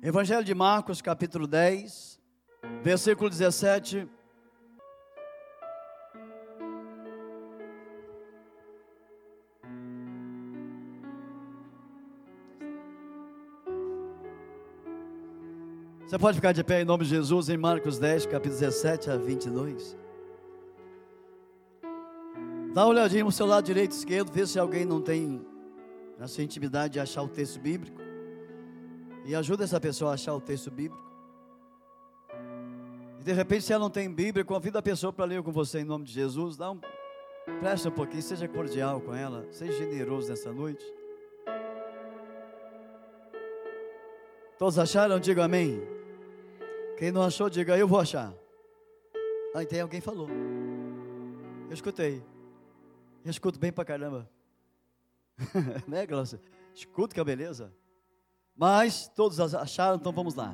Evangelho de Marcos, capítulo 10, versículo 17. Você pode ficar de pé em nome de Jesus em Marcos 10, capítulo 17 a 22. Dá uma olhadinha no seu lado direito e esquerdo, vê se alguém não tem essa intimidade de achar o texto bíblico. E ajuda essa pessoa a achar o texto bíblico. E de repente, se ela não tem Bíblia, convida a pessoa para ler com você em nome de Jesus. Dá um, presta um pouquinho, seja cordial com ela, seja generoso nessa noite. Todos acharam? Diga amém. Quem não achou, diga eu vou achar. Ah, tem alguém falou. Eu escutei. Eu escuto bem pra caramba. né, Glaucia? Escuto que é beleza. Mas todos acharam, então vamos lá.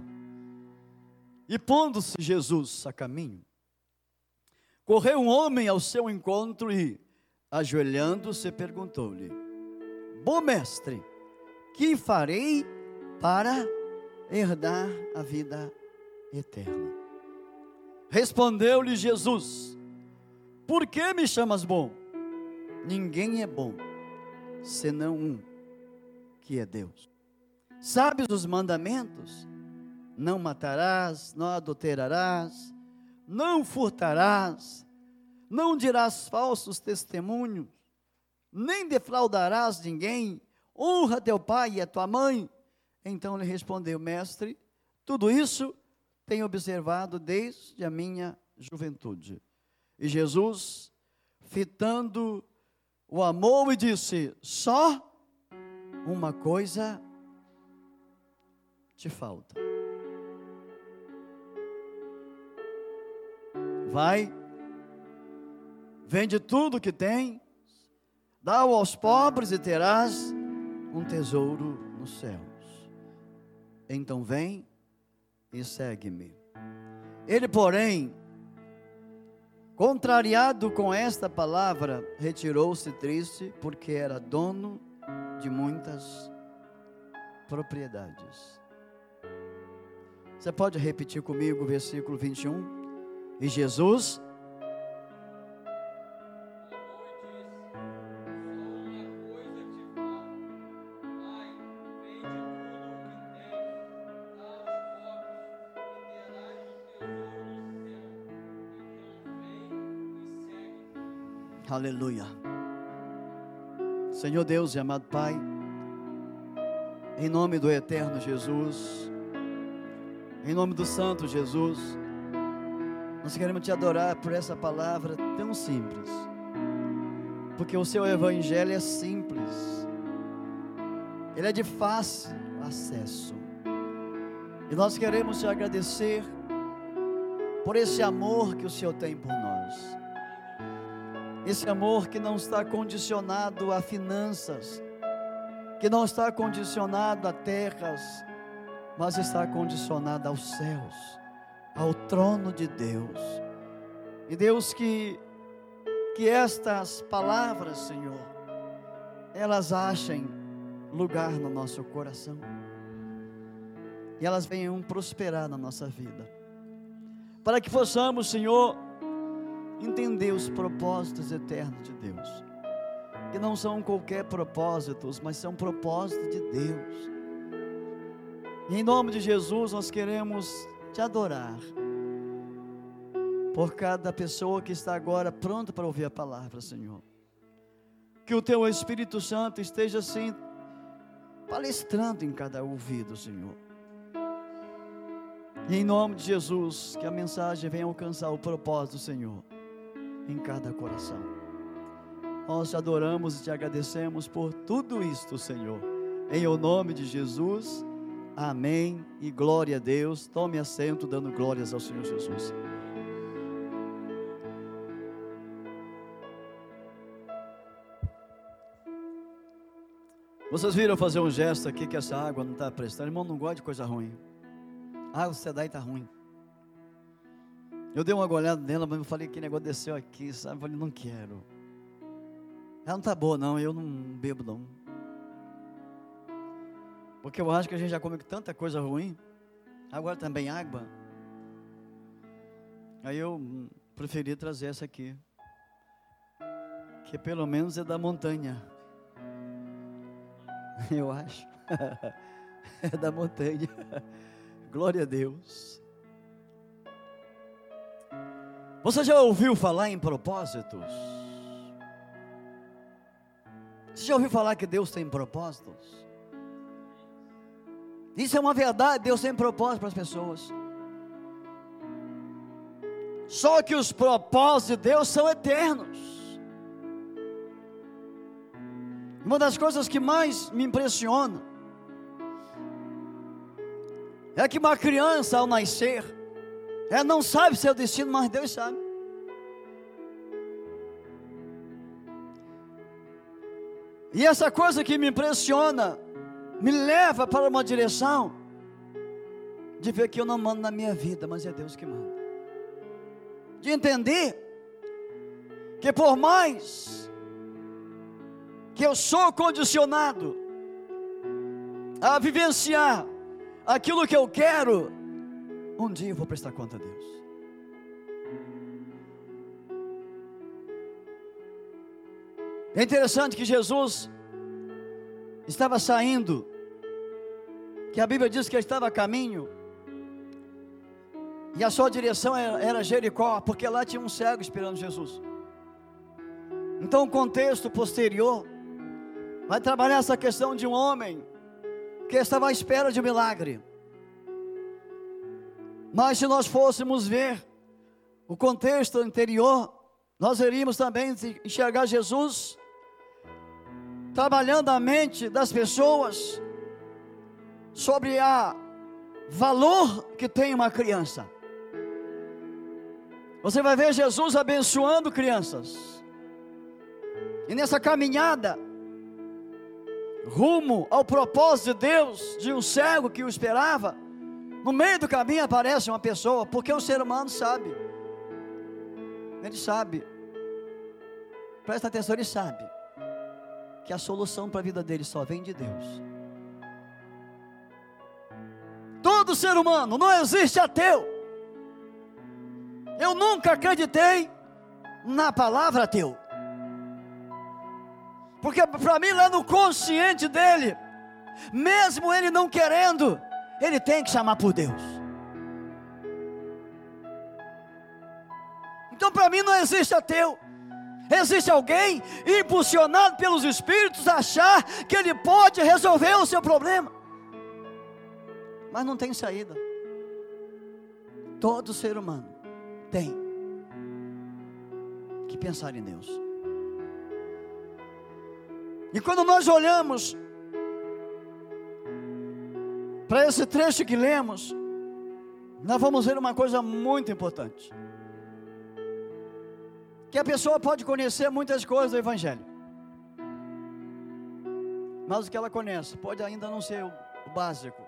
E pondo-se Jesus a caminho, correu um homem ao seu encontro e, ajoelhando-se, perguntou-lhe: Bom mestre, que farei para herdar a vida eterna? Respondeu-lhe Jesus: Por que me chamas bom? Ninguém é bom, senão um, que é Deus. Sabes os mandamentos? Não matarás, não adulterarás, não furtarás, não dirás falsos testemunhos, nem defraudarás ninguém, honra teu pai e a tua mãe. Então lhe respondeu, mestre, tudo isso tenho observado desde a minha juventude. E Jesus, fitando o amor, e disse: Só uma coisa te falta. Vai, vende tudo que tem, dá-o aos pobres e terás um tesouro nos céus. Então vem e segue-me. Ele, porém, contrariado com esta palavra, retirou-se triste, porque era dono de muitas propriedades. Você pode repetir comigo o versículo 21? E Jesus Aleluia. Senhor Deus e amado Pai, em nome do eterno Jesus, em nome do Santo Jesus, nós queremos te adorar por essa palavra tão simples, porque o seu evangelho é simples, ele é de fácil acesso, e nós queremos te agradecer por esse amor que o Senhor tem por nós, esse amor que não está condicionado a finanças, que não está condicionado a terras, mas está condicionada aos céus, ao trono de Deus. E Deus que que estas palavras, Senhor, elas achem lugar no nosso coração. E elas venham prosperar na nossa vida. Para que possamos, Senhor, entender os propósitos eternos de Deus. Que não são qualquer propósitos, mas são propósitos de Deus e em nome de Jesus nós queremos te adorar. Por cada pessoa que está agora pronta para ouvir a palavra, Senhor. Que o teu Espírito Santo esteja assim palestrando em cada ouvido, Senhor. E em nome de Jesus, que a mensagem venha alcançar o propósito, Senhor, em cada coração. Nós te adoramos e te agradecemos por tudo isto, Senhor. Em o nome de Jesus. Amém e glória a Deus. Tome assento, dando glórias ao Senhor Jesus. Vocês viram fazer um gesto aqui que essa água não está prestando? Irmão, não gosta de coisa ruim. A água você dá e está ruim. Eu dei uma olhada nela, mas eu falei que negócio desceu aqui, sabe? Eu falei, não quero. Ela não está boa, não. Eu não bebo, não. Porque eu acho que a gente já come tanta coisa ruim. Agora também água. Aí eu preferi trazer essa aqui. Que pelo menos é da montanha. Eu acho. É da montanha. Glória a Deus. Você já ouviu falar em propósitos? Você já ouviu falar que Deus tem propósitos? Isso é uma verdade, Deus tem propósitos para as pessoas. Só que os propósitos de Deus são eternos. Uma das coisas que mais me impressiona é que uma criança ao nascer, ela não sabe seu destino, mas Deus sabe. E essa coisa que me impressiona, me leva para uma direção de ver que eu não mando na minha vida, mas é Deus que manda de entender que por mais que eu sou condicionado a vivenciar aquilo que eu quero, um dia eu vou prestar conta a Deus. É interessante que Jesus estava saindo, que a Bíblia diz que ele estava a caminho, e a sua direção era Jericó, porque lá tinha um cego esperando Jesus. Então o contexto posterior vai trabalhar essa questão de um homem que estava à espera de um milagre. Mas se nós fôssemos ver o contexto anterior, nós iríamos também enxergar Jesus trabalhando a mente das pessoas sobre a valor que tem uma criança. Você vai ver Jesus abençoando crianças. E nessa caminhada, rumo ao propósito de Deus, de um cego que o esperava, no meio do caminho aparece uma pessoa, porque o ser humano sabe. Ele sabe. Presta atenção, ele sabe que a solução para a vida dele só vem de Deus. Todo ser humano, não existe ateu. Eu nunca acreditei na palavra teu. Porque para mim, lá no consciente dele, mesmo ele não querendo, ele tem que chamar por Deus. Então, para mim, não existe ateu. Existe alguém impulsionado pelos Espíritos a achar que ele pode resolver o seu problema, mas não tem saída. Todo ser humano tem que pensar em Deus. E quando nós olhamos para esse trecho que lemos, nós vamos ver uma coisa muito importante. Que a pessoa pode conhecer muitas coisas do Evangelho, mas o que ela conhece pode ainda não ser o, básico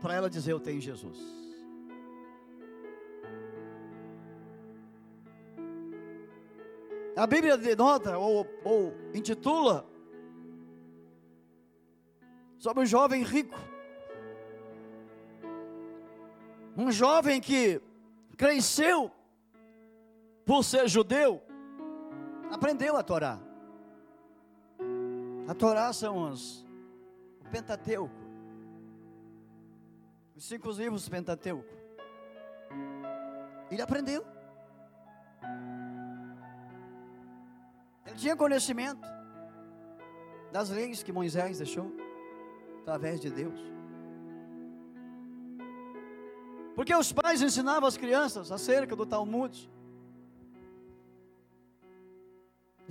para ela dizer: Eu tenho Jesus. A Bíblia denota ou, ou intitula sobre um jovem rico. Um jovem que cresceu por ser judeu, aprendeu a Torá. A Torá são os, o Pentateuco, os cinco livros Pentateuco. Ele aprendeu. Ele tinha conhecimento das leis que Moisés deixou através de Deus. Porque os pais ensinavam as crianças acerca do Talmud.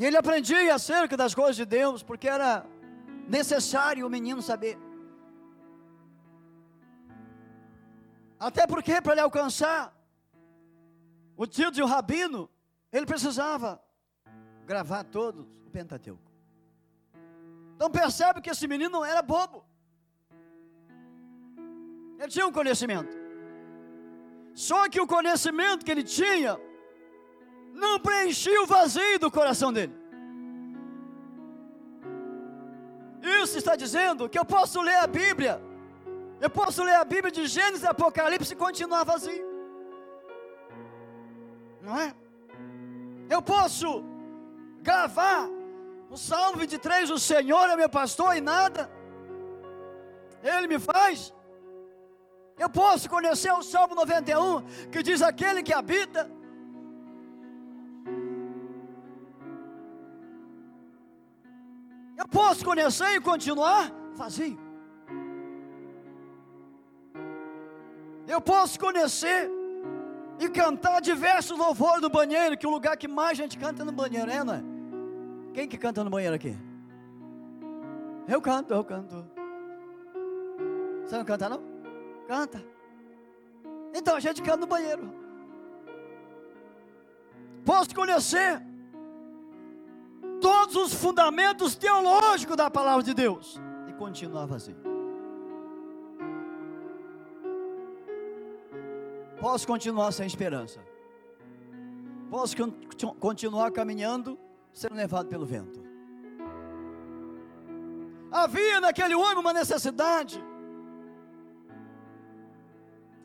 E ele aprendia acerca das coisas de Deus, porque era necessário o menino saber. Até porque para ele alcançar o título de um rabino, ele precisava gravar todos o Pentateuco. Então percebe que esse menino não era bobo. Ele tinha um conhecimento. Só que o conhecimento que ele tinha não preenchia o vazio do coração dele. Isso está dizendo que eu posso ler a Bíblia Eu posso ler a Bíblia de Gênesis e Apocalipse e continuar vazio. Não é? Eu posso gravar o Salmo 23, o Senhor é meu pastor e nada. Ele me faz. Eu posso conhecer o Salmo 91, que diz aquele que habita. Eu posso conhecer e continuar vazio. Eu posso conhecer e cantar diversos louvores no banheiro, que o lugar que mais gente canta é no banheiro, é, não é? Quem que canta no banheiro aqui? Eu canto, eu canto. Você não canta não? Canta. Então a gente canta no banheiro. Posso conhecer todos os fundamentos teológicos da palavra de Deus e continuar vazio. Posso continuar sem esperança. Posso continuar caminhando sendo levado pelo vento. Havia naquele homem uma necessidade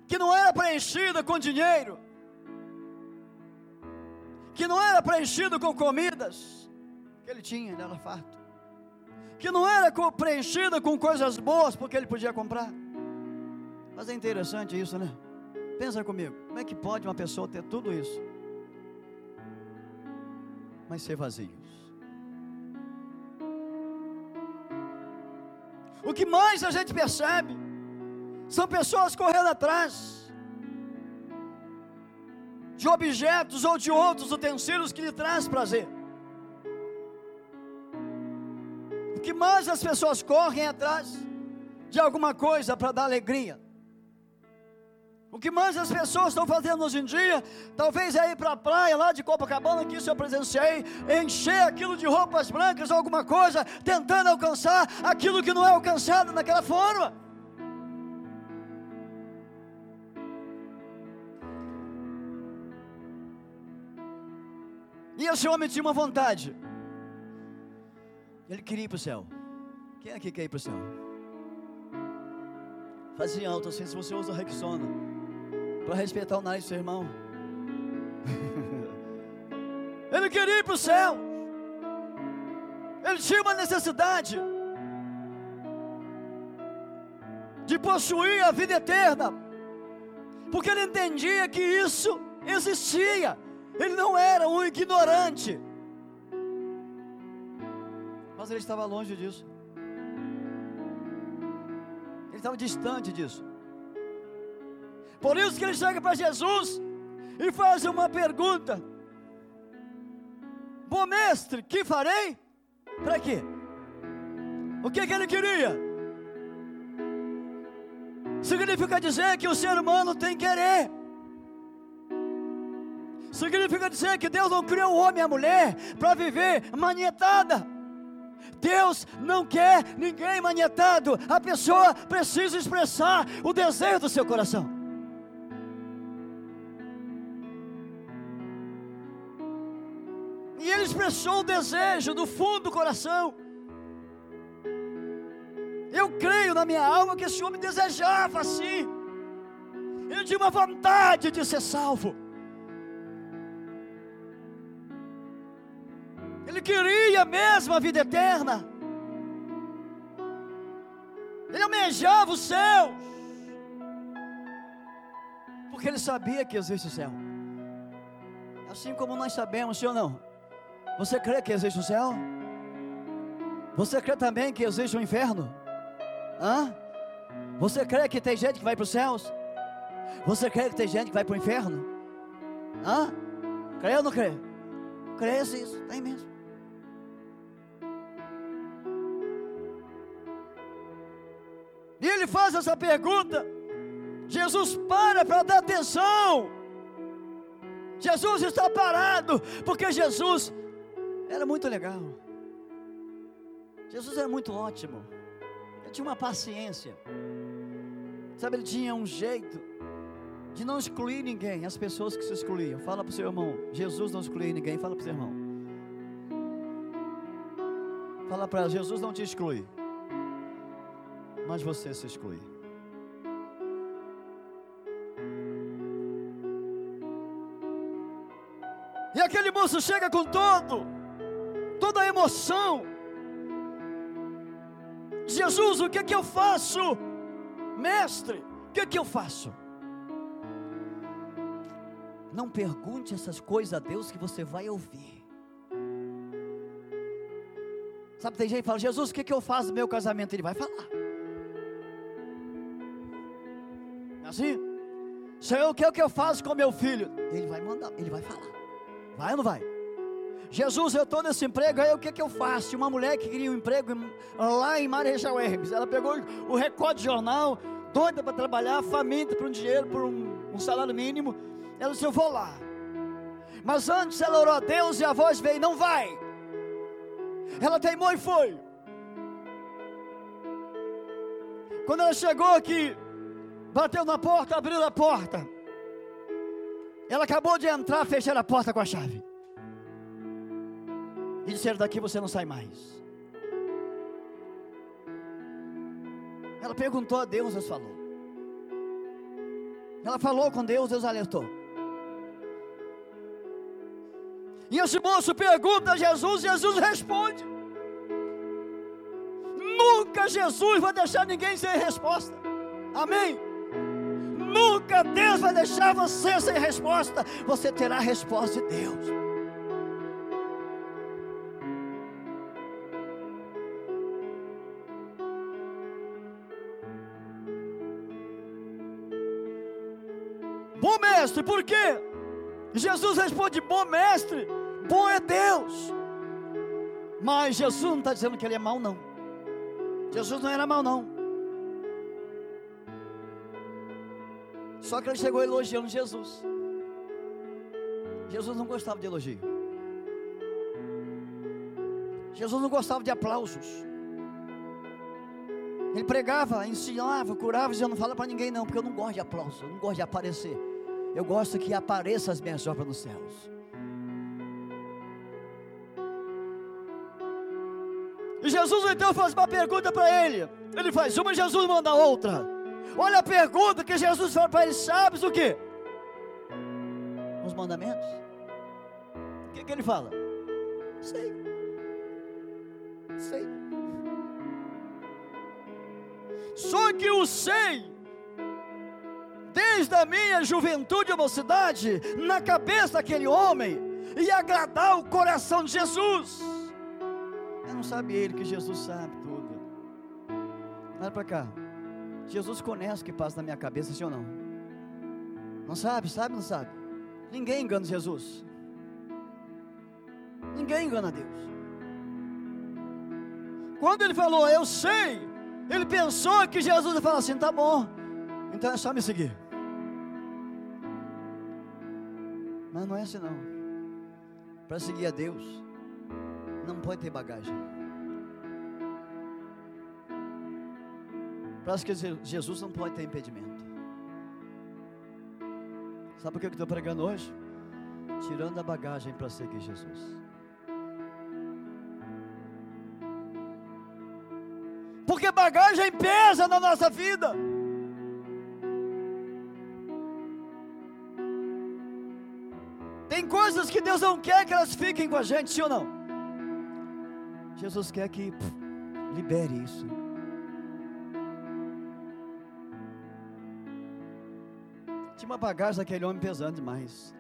que não era preenchida com dinheiro, que não era preenchida com comidas, que ele tinha, ele era farto, que não era preenchida com coisas boas, porque ele podia comprar. Mas é interessante isso, né? Pensa comigo, como é que pode uma pessoa ter tudo isso, mas ser vazios? O que mais a gente percebe são pessoas correndo atrás de objetos ou de outros utensílios que lhe traz prazer. Que mais as pessoas correm atrás de alguma coisa para dar alegria. O que mais as pessoas estão fazendo hoje em dia, talvez é ir para a praia lá de Copacabana, que isso eu presenciei, encher aquilo de roupas brancas ou alguma coisa, tentando alcançar aquilo que não é alcançado naquela forma. E esse homem tinha uma vontade. Ele queria ir para o céu. Quem aqui quer ir para o céu? Fazia alto assim, se você usa Rexona, para respeitar o nariz do seu irmão. Ele queria ir para o céu. Ele tinha uma necessidade de possuir a vida eterna, porque ele entendia que isso existia. Ele não era um ignorante. Mas ele estava longe disso. Ele estava distante disso. Por isso que ele chega para Jesus e faz uma pergunta: Bom mestre, que farei? Para quê? O que, que ele queria? Significa dizer que o ser humano tem querer. Significa dizer que Deus não criou o homem e a mulher para viver manietada. Deus não quer ninguém manietado. A pessoa precisa expressar o desejo do seu coração. E ele expressou o desejo do fundo do coração. Eu creio na minha alma que esse homem desejava assim. Ele tinha uma vontade de ser salvo. Queria mesmo a vida eterna. Ele almejava o céu. Porque ele sabia que existe o céu. Assim como nós sabemos, sim ou não? Você crê que existe o céu? Você crê também que existe o inferno? Hã? Você crê que tem gente que vai para os céus? Você crê que tem gente que vai para o inferno? Hã? Crê ou não crê? Crê isso, tem mesmo. E ele faz essa pergunta. Jesus para para dar atenção. Jesus está parado, porque Jesus era muito legal. Jesus era muito ótimo. Ele tinha uma paciência. Sabe, ele tinha um jeito de não excluir ninguém, as pessoas que se excluíam. Fala para o seu irmão, Jesus não excluía ninguém, fala para o seu irmão. Fala para Jesus não te exclui mas você se exclui. E aquele moço chega com todo, toda a emoção. Jesus, o que é que eu faço? Mestre, o que é que eu faço? Não pergunte essas coisas a Deus que você vai ouvir. Sabe, tem gente que fala, Jesus, o que, é que eu faço no meu casamento? Ele vai falar. Assim? Senhor, o que é que eu faço com meu filho? Ele vai mandar, ele vai falar. Vai ou não vai? Jesus, eu estou nesse emprego, aí o que, que eu faço? Uma mulher que queria um emprego lá em Marechal Hermes, ela pegou o recorde de jornal, doida para trabalhar, faminta por um dinheiro, por um, um salário mínimo. Ela disse: Eu vou lá. Mas antes ela orou a Deus e a voz veio: Não vai. Ela teimou e foi. Quando ela chegou aqui, bateu na porta, abriu a porta. Ela acabou de entrar, fechar a porta com a chave. E disseram: Daqui você não sai mais. Ela perguntou a Deus, Deus falou. Ela falou com Deus, Deus alertou. E esse moço pergunta a Jesus, Jesus responde. Nunca Jesus vai deixar ninguém sem resposta. Amém? Nunca Deus vai deixar você sem resposta. Você terá a resposta de Deus. Bom mestre, por quê? Jesus responde: Bom mestre, bom é Deus. Mas Jesus não está dizendo que ele é mau, não. Jesus não era mau, não. Só que ele chegou elogiando Jesus. Jesus não gostava de elogio. Jesus não gostava de aplausos. Ele pregava, ensinava, curava, dizia: Não fala para ninguém, não, porque eu não gosto de aplauso, eu não gosto de aparecer. Eu gosto que apareça as minhas obras nos céus. E Jesus então faz uma pergunta para ele. Ele faz uma, Jesus manda outra. Olha a pergunta que Jesus fala para ele: Sabes o que? Os mandamentos. O que, que ele fala? Sei. Sei. Só que o sei desde a minha juventude e mocidade, na cabeça daquele homem, e agradar o coração de Jesus. Eu não sabe ele que Jesus sabe tudo. Olha para cá. Jesus conhece o que passa na minha cabeça, sim ou não? Não sabe, sabe, não sabe? Ninguém engana Jesus. Ninguém engana Deus. Quando ele falou, eu sei, ele pensou que Jesus ia assim: tá bom, então é só me seguir. Mas não é assim não. Para seguir a Deus, não pode ter bagagem. Para seguir Jesus não pode ter impedimento. Sabe por que eu estou pregando hoje? Tirando a bagagem para seguir Jesus. Porque bagagem pesa na nossa vida. Tem coisas que Deus não quer que elas fiquem com a gente, sim ou não? Jesus quer que pff, libere isso. Uma bagagem daquele homem pesando demais.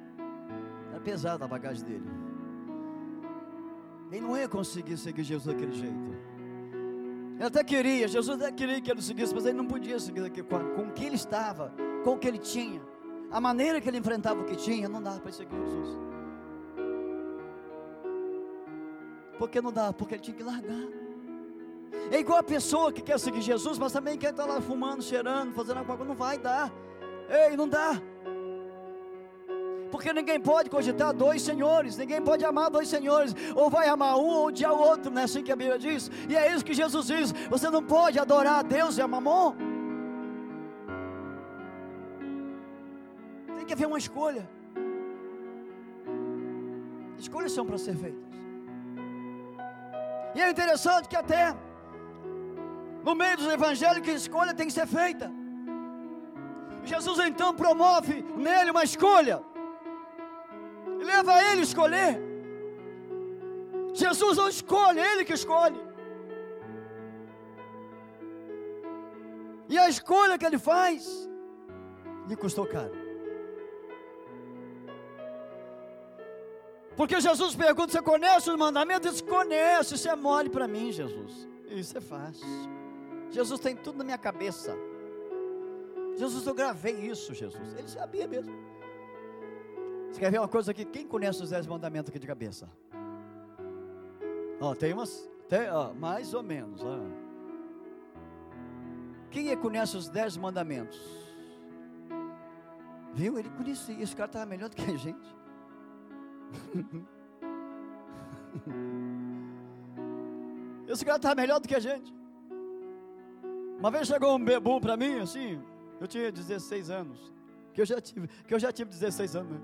Era pesada a bagagem dele. Ele não ia conseguir seguir Jesus daquele jeito. Ele até queria, Jesus até queria que ele seguisse, mas ele não podia seguir com, com o que ele estava, com o que ele tinha a maneira que ele enfrentava o que tinha, não dava para seguir Jesus. Por que não dava? Porque ele tinha que largar. É igual a pessoa que quer seguir Jesus, mas também quer estar lá fumando, cheirando, fazendo alguma coisa. Não vai dar. Ei, não dá. Porque ninguém pode cogitar dois senhores, ninguém pode amar dois senhores, ou vai amar um ou odiar o outro, não é assim que a Bíblia diz? E é isso que Jesus diz: você não pode adorar a Deus e a mamon. Tem que haver uma escolha. Escolhas são para ser feitas. E é interessante que até no meio dos evangélicos, a escolha tem que ser feita. Jesus então promove nele uma escolha. leva a ele escolher. Jesus não escolhe, ele que escolhe. E a escolha que ele faz lhe custou caro. Porque Jesus pergunta: Você conhece os mandamentos? Ele Conhece, isso é mole para mim, Jesus. Isso é fácil. Jesus tem tudo na minha cabeça. Jesus, eu gravei isso, Jesus. Ele sabia mesmo. Você quer ver uma coisa aqui? Quem conhece os dez mandamentos aqui de cabeça? Ó, tem umas, tem, ó, mais ou menos. Ó. Quem é conhece os dez mandamentos? Viu? Ele conhecia. Esse cara estava melhor do que a gente. Esse cara estava melhor do que a gente. Uma vez chegou um bebum para mim, assim, eu tinha 16 anos, que eu já tive, que eu já tive 16 anos, né?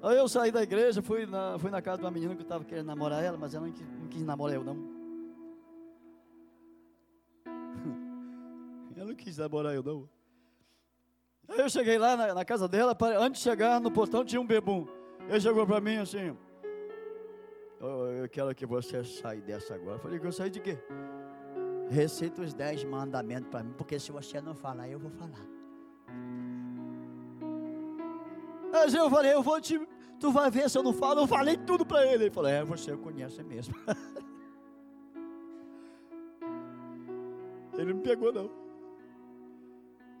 Aí eu saí da igreja, fui na, fui na casa de uma menina que estava querendo namorar ela, mas ela não quis, não quis namorar eu não. ela não quis namorar eu não. Aí eu cheguei lá na, na casa dela, antes de chegar no portão tinha um bebum. Ele chegou para mim assim, oh, eu quero que você saia dessa agora. Eu falei, eu saí de quê? Receita os dez mandamentos para mim, porque se você não falar, eu vou falar. Mas eu falei, eu vou te. Tu vai ver se eu não falo. Eu falei tudo para ele. Ele falou, é, você conhece mesmo. ele não pegou, não.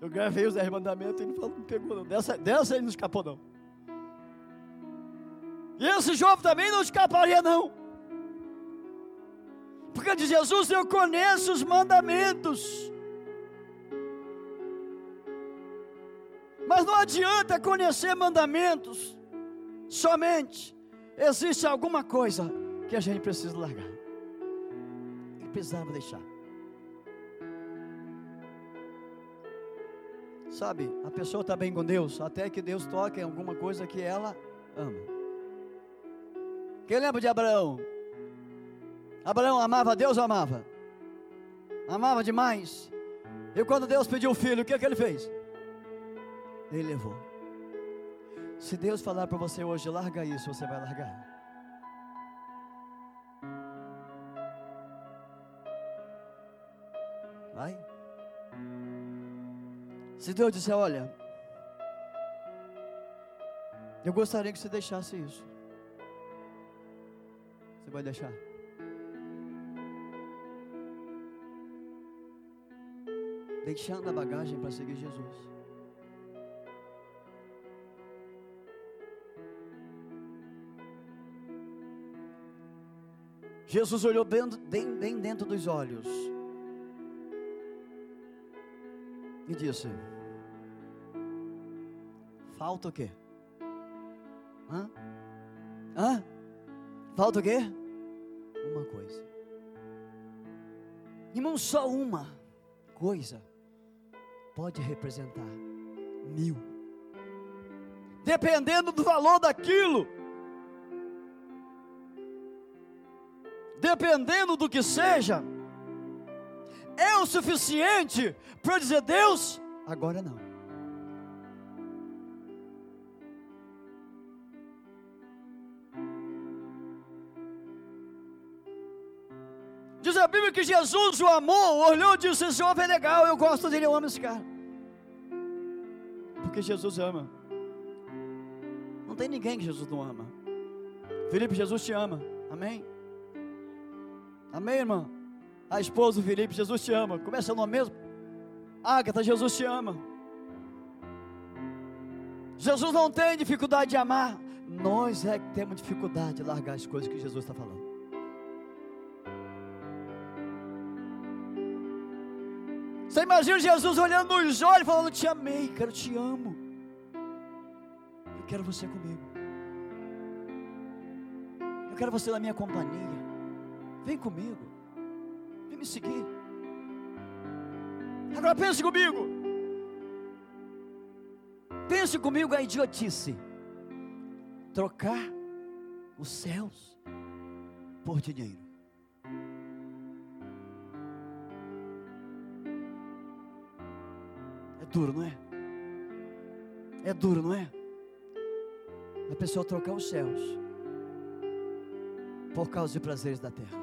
Eu gravei os dez mandamentos e ele falou, não pegou, não. Dessa, dessa ele não escapou, não. E esse jovem também não escaparia, não. Porque de Jesus eu conheço os mandamentos. Mas não adianta conhecer mandamentos somente. Existe alguma coisa que a gente precisa largar. Que precisava deixar. Sabe, a pessoa está bem com Deus, até que Deus toque em alguma coisa que ela ama. Quem lembra de Abraão? Abraão amava Deus ou amava? Amava demais. E quando Deus pediu o filho, o que, é que ele fez? Ele levou. Se Deus falar para você hoje, larga isso, você vai largar. Vai. Se Deus disser, olha, eu gostaria que você deixasse isso. Você vai deixar? Deixando a bagagem para seguir Jesus. Jesus olhou bem, bem, bem dentro dos olhos e disse: Falta o quê? Hã? Hã? Falta o quê? Uma coisa. Irmão, só uma coisa pode representar mil. Dependendo do valor daquilo. Dependendo do que seja, é o suficiente para dizer: Deus, agora não. Bíblia que Jesus o amou, olhou e disse: Esse homem é legal, eu gosto dele, eu amo esse cara. Porque Jesus ama. Não tem ninguém que Jesus não ama. Felipe, Jesus te ama. Amém? Amém, irmã? A esposa do Felipe, Jesus te ama. Começa no mesmo. Ágata, Jesus te ama. Jesus não tem dificuldade de amar. Nós é que temos dificuldade de largar as coisas que Jesus está falando. Você imagina Jesus olhando nos olhos, falando: Te amei, eu te amo. Eu quero você comigo. Eu quero você na minha companhia. Vem comigo. Vem me seguir. Agora pense comigo. Pense comigo a idiotice. Trocar os céus por dinheiro. Duro, não é? É duro, não é? A pessoa trocar os céus por causa de prazeres da terra.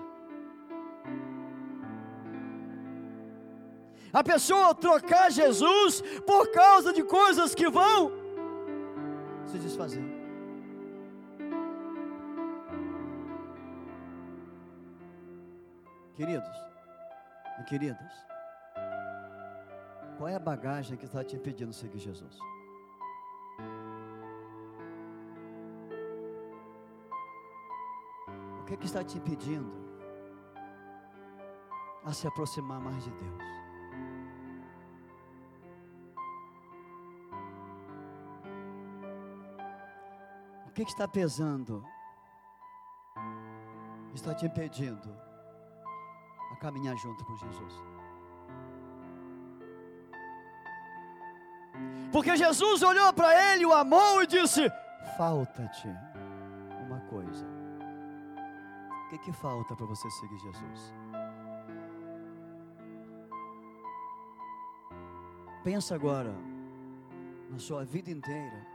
A pessoa trocar Jesus por causa de coisas que vão se desfazer. Queridos e queridas, qual é a bagagem que está te impedindo de seguir Jesus? O que, é que está te impedindo a se aproximar mais de Deus? O que, é que está pesando? Está te impedindo a caminhar junto com Jesus? Porque Jesus olhou para ele, o amou e disse: Falta-te uma coisa. O que, que falta para você seguir Jesus? Pensa agora na sua vida inteira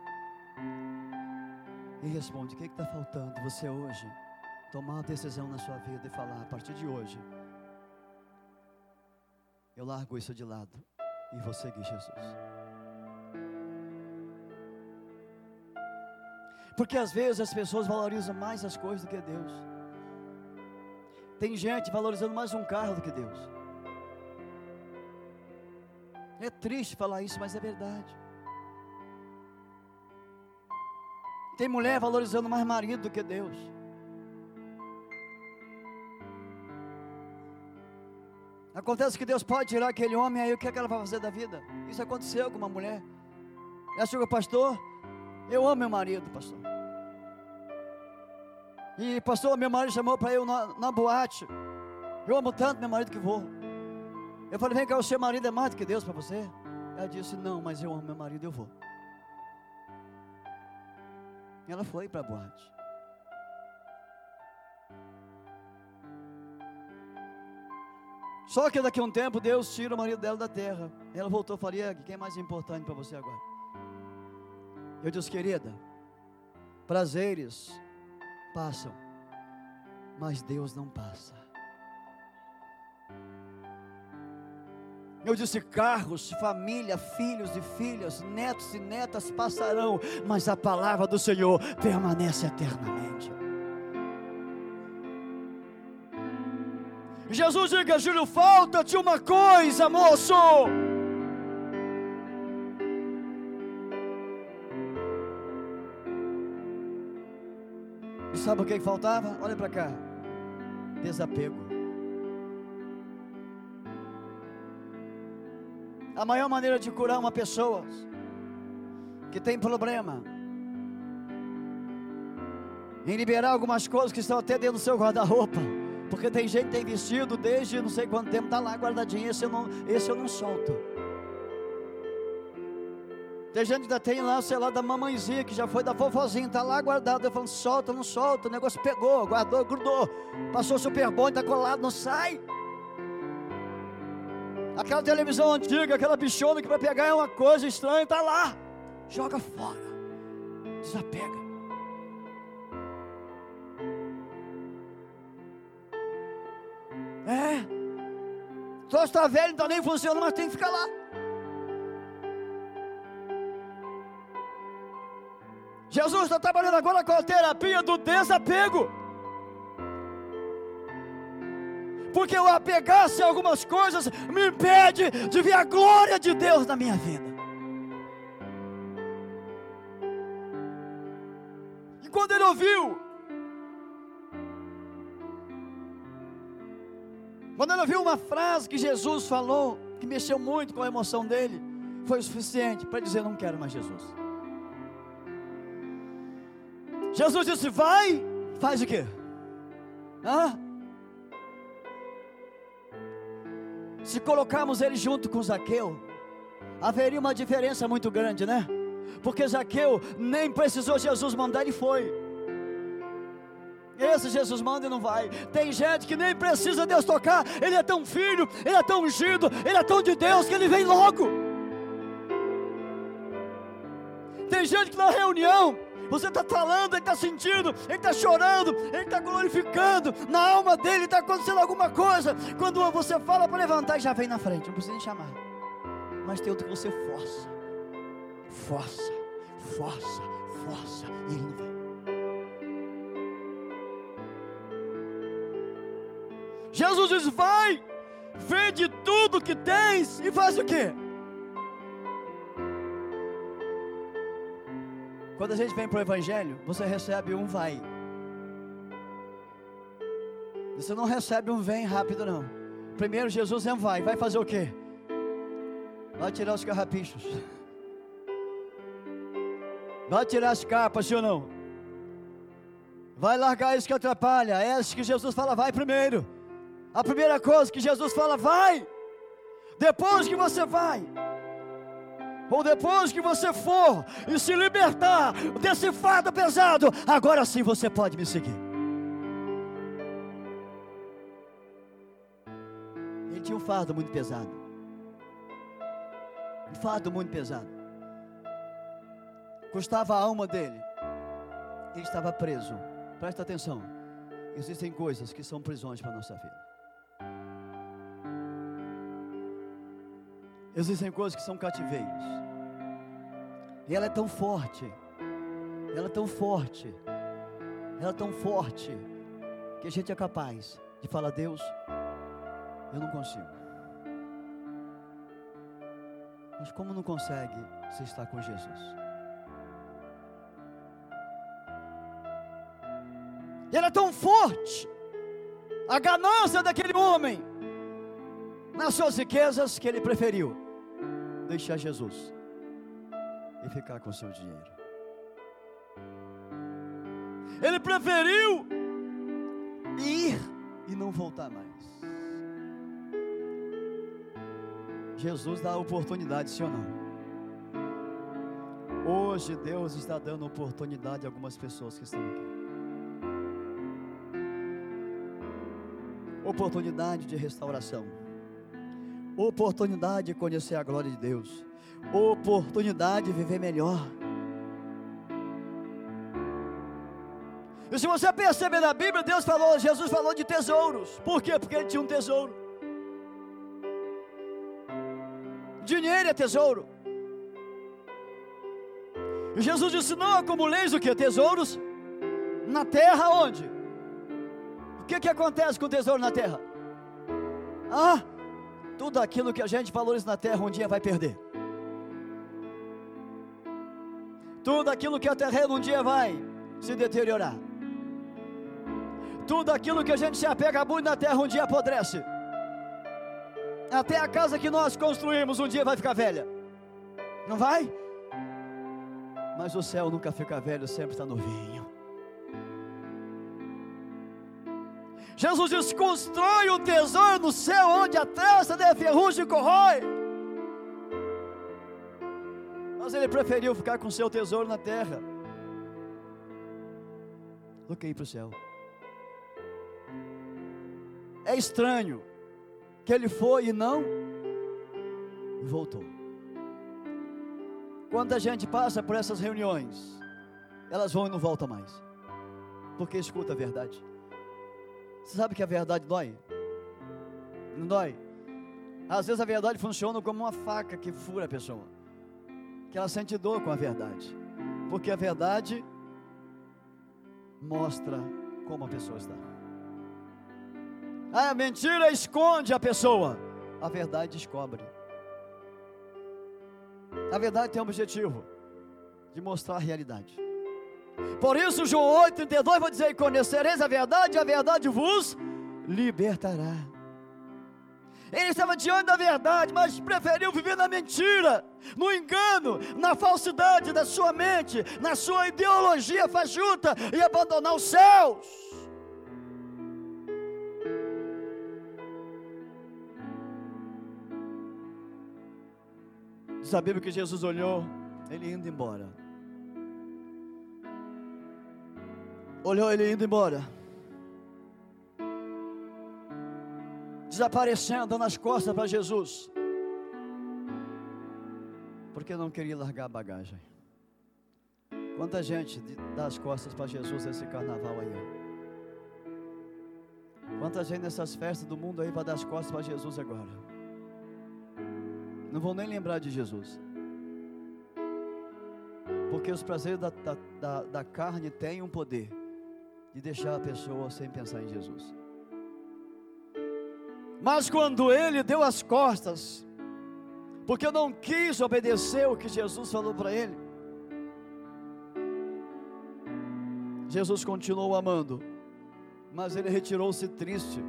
e responde: o que está faltando você hoje? Tomar uma decisão na sua vida e falar: a partir de hoje, eu largo isso de lado e vou seguir Jesus. Porque às vezes as pessoas valorizam mais as coisas do que Deus. Tem gente valorizando mais um carro do que Deus. É triste falar isso, mas é verdade. Tem mulher valorizando mais marido do que Deus. Acontece que Deus pode tirar aquele homem aí, o que, é que ela vai fazer da vida? Isso aconteceu com uma mulher. Ela chegou, pastor, eu amo meu marido, pastor. E pastor, meu marido chamou para eu na, na boate. Eu amo tanto meu marido que vou. Eu falei, vem cá, o seu marido é mais do que Deus para você? Ela disse, não, mas eu amo meu marido, eu vou. E ela foi para a boate. Só que daqui a um tempo Deus tira o marido dela da terra. Ela voltou e falou: quem é mais importante para você agora? Eu disse, querida, prazeres passam, mas Deus não passa. Eu disse: carros, família, filhos e filhas, netos e netas passarão, mas a palavra do Senhor permanece eternamente. Jesus diga, Júlio, falta-te uma coisa, moço. Sabe o que faltava? Olha para cá. Desapego. A maior maneira de curar uma pessoa que tem problema em liberar algumas coisas que estão até dentro do seu guarda-roupa. Porque tem gente que tem vestido desde não sei quanto tempo, está lá guardadinho, esse eu não, esse eu não solto. Tem gente que ainda tem lá, sei lá, da mamãezinha, que já foi da vovozinha, está lá guardado. Eu falando, solta, não solta. O negócio pegou, guardou, grudou. Passou super bom, está colado, não sai. Aquela televisão antiga, aquela bichona que vai pegar é uma coisa estranha, está lá. Joga fora. Desapega. É. Só está velho, não está nem funcionando, mas tem que ficar lá. Jesus está trabalhando agora com a terapia do desapego. Porque eu apegar-se a algumas coisas me impede de ver a glória de Deus na minha vida. E quando ele ouviu, quando ele ouviu uma frase que Jesus falou, que mexeu muito com a emoção dele, foi o suficiente para dizer: Não quero mais Jesus. Jesus disse: Vai, faz o quê? Se colocarmos ele junto com Zaqueu, haveria uma diferença muito grande, né? Porque Zaqueu nem precisou Jesus mandar, ele foi. Esse Jesus manda e não vai. Tem gente que nem precisa Deus tocar, ele é tão filho, ele é tão ungido, ele é tão de Deus que ele vem logo. Tem gente que na reunião Você está falando, ele está sentindo, ele está chorando, ele está glorificando. Na alma dele está acontecendo alguma coisa. Quando você fala para levantar, já vem na frente, não precisa nem chamar. Mas tem outro que você força, força, força, força, e ele não vem. Jesus diz: vai, vende tudo que tens e faz o quê? Quando a gente vem para o Evangelho, você recebe um vai. Você não recebe um vem rápido, não. Primeiro Jesus é um vai. Vai fazer o quê? Vai tirar os carrapichos. Vai tirar as capas, sim ou não? Vai largar isso que atrapalha. É isso que Jesus fala, vai primeiro. A primeira coisa que Jesus fala, vai. Depois que você vai, ou depois que você for e se libertar desse fardo pesado, agora sim você pode me seguir. Ele tinha um fardo muito pesado. Um fardo muito pesado. Custava a alma dele. Ele estava preso. Presta atenção. Existem coisas que são prisões para a nossa vida. Existem coisas que são cativeiros. E ela é tão forte. Ela é tão forte. Ela é tão forte que a gente é capaz de falar: Deus, eu não consigo. Mas como não consegue você está com Jesus? E ela é tão forte. A ganância daquele homem nas suas riquezas que ele preferiu deixar Jesus e ficar com seu dinheiro. Ele preferiu ir e não voltar mais. Jesus dá oportunidade, sim ou não? Hoje Deus está dando oportunidade a algumas pessoas que estão aqui. Oportunidade de restauração oportunidade de conhecer a glória de Deus, oportunidade de viver melhor. E se você perceber na Bíblia, Deus falou, Jesus falou de tesouros. Por quê? Porque ele tinha um tesouro. Dinheiro é tesouro. E Jesus disse: Não acumuleis o que? Tesouros na terra onde? O que, que acontece com o tesouro na terra? Ah, tudo aquilo que a gente valoriza na terra um dia vai perder. Tudo aquilo que é terreno um dia vai se deteriorar. Tudo aquilo que a gente se apega muito na terra um dia apodrece. Até a casa que nós construímos um dia vai ficar velha. Não vai? Mas o céu nunca fica velho, sempre está novinho. Jesus diz: constrói um tesouro no céu, onde a traça de ferrugem corrói. Mas ele preferiu ficar com seu tesouro na terra do que ir para o céu. É estranho que ele foi e não voltou. Quando a gente passa por essas reuniões, elas vão e não voltam mais, porque escuta a verdade. Você sabe que a verdade dói? Não dói? Às vezes a verdade funciona como uma faca que fura a pessoa. Que ela sente dor com a verdade. Porque a verdade mostra como a pessoa está. A mentira esconde a pessoa. A verdade descobre. A verdade tem um objetivo de mostrar a realidade. Por isso, João 8,32 vai dizer: Conhecereis a verdade, a verdade vos libertará. Ele estava diante da verdade, mas preferiu viver na mentira, no engano, na falsidade da sua mente, na sua ideologia fajuta e abandonar os céus. Diz a Bíblia que Jesus olhou, ele indo embora. Olhou ele indo embora, desaparecendo nas costas para Jesus, porque não queria largar a bagagem. Quanta gente dá as costas para Jesus nesse carnaval aí, ó. Quanta gente nessas festas do mundo aí vai dar as costas para Jesus agora. Não vão nem lembrar de Jesus. Porque os prazeres da, da, da, da carne têm um poder de deixar a pessoa sem pensar em Jesus. Mas quando ele deu as costas, porque não quis obedecer o que Jesus falou para ele, Jesus continuou amando, mas ele retirou-se triste,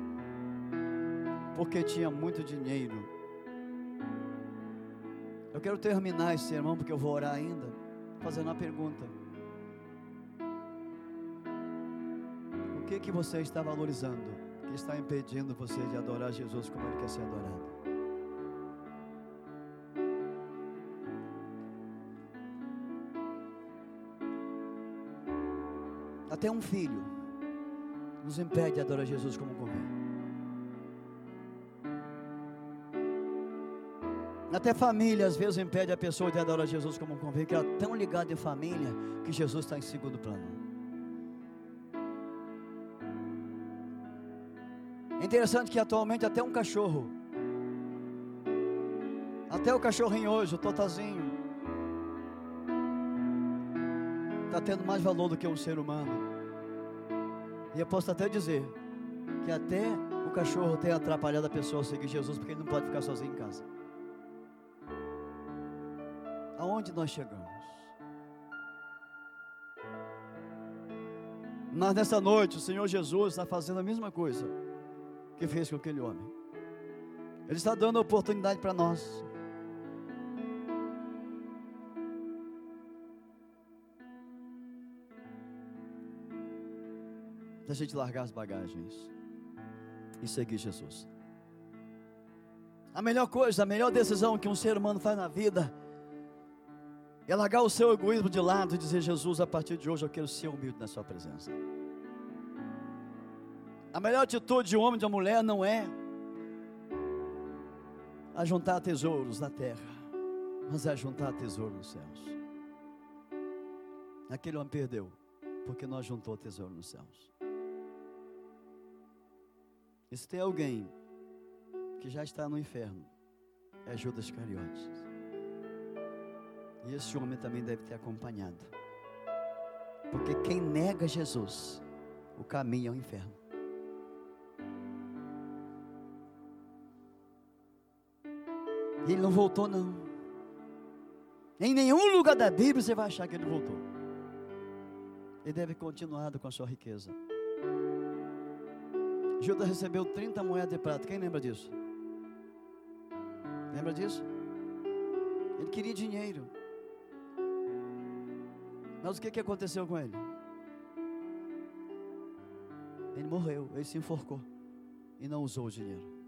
porque tinha muito dinheiro. Eu quero terminar esse sermão, porque eu vou orar ainda, fazendo uma pergunta. Que que você está valorizando? que está impedindo você de adorar Jesus como Ele quer ser adorado. Até um filho nos impede de adorar Jesus como convém. Até família às vezes impede a pessoa de adorar Jesus como convém, que ela é tão ligada em família que Jesus está em segundo plano. Interessante que atualmente até um cachorro, até o cachorrinho hoje, o totazinho, está tendo mais valor do que um ser humano. E eu posso até dizer que até o cachorro tem atrapalhado a pessoa a seguir Jesus, porque ele não pode ficar sozinho em casa. Aonde nós chegamos? Mas nessa noite o Senhor Jesus está fazendo a mesma coisa que fez com aquele homem. Ele está dando a oportunidade para nós. Da gente largar as bagagens e seguir Jesus. A melhor coisa, a melhor decisão que um ser humano faz na vida é largar o seu egoísmo de lado e dizer: Jesus, a partir de hoje eu quero ser humilde na Sua presença. A melhor atitude de um homem e de uma mulher não é ajuntar tesouros na terra, mas é ajuntar tesouro nos céus. Aquele homem perdeu, porque não ajuntou tesouro nos céus. E se tem alguém que já está no inferno, é Judas Cariotes. E esse homem também deve ter acompanhado. Porque quem nega Jesus, o caminho é o inferno. E ele não voltou, não. Em nenhum lugar da Bíblia você vai achar que ele voltou. Ele deve continuar com a sua riqueza. Judas recebeu 30 moedas de prata. Quem lembra disso? Lembra disso? Ele queria dinheiro. Mas o que, que aconteceu com ele? Ele morreu, ele se enforcou e não usou o dinheiro.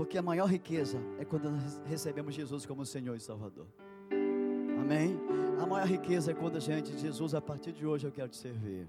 Porque a maior riqueza é quando nós recebemos Jesus como Senhor e Salvador. Amém? A maior riqueza é quando a gente, Jesus, a partir de hoje eu quero te servir.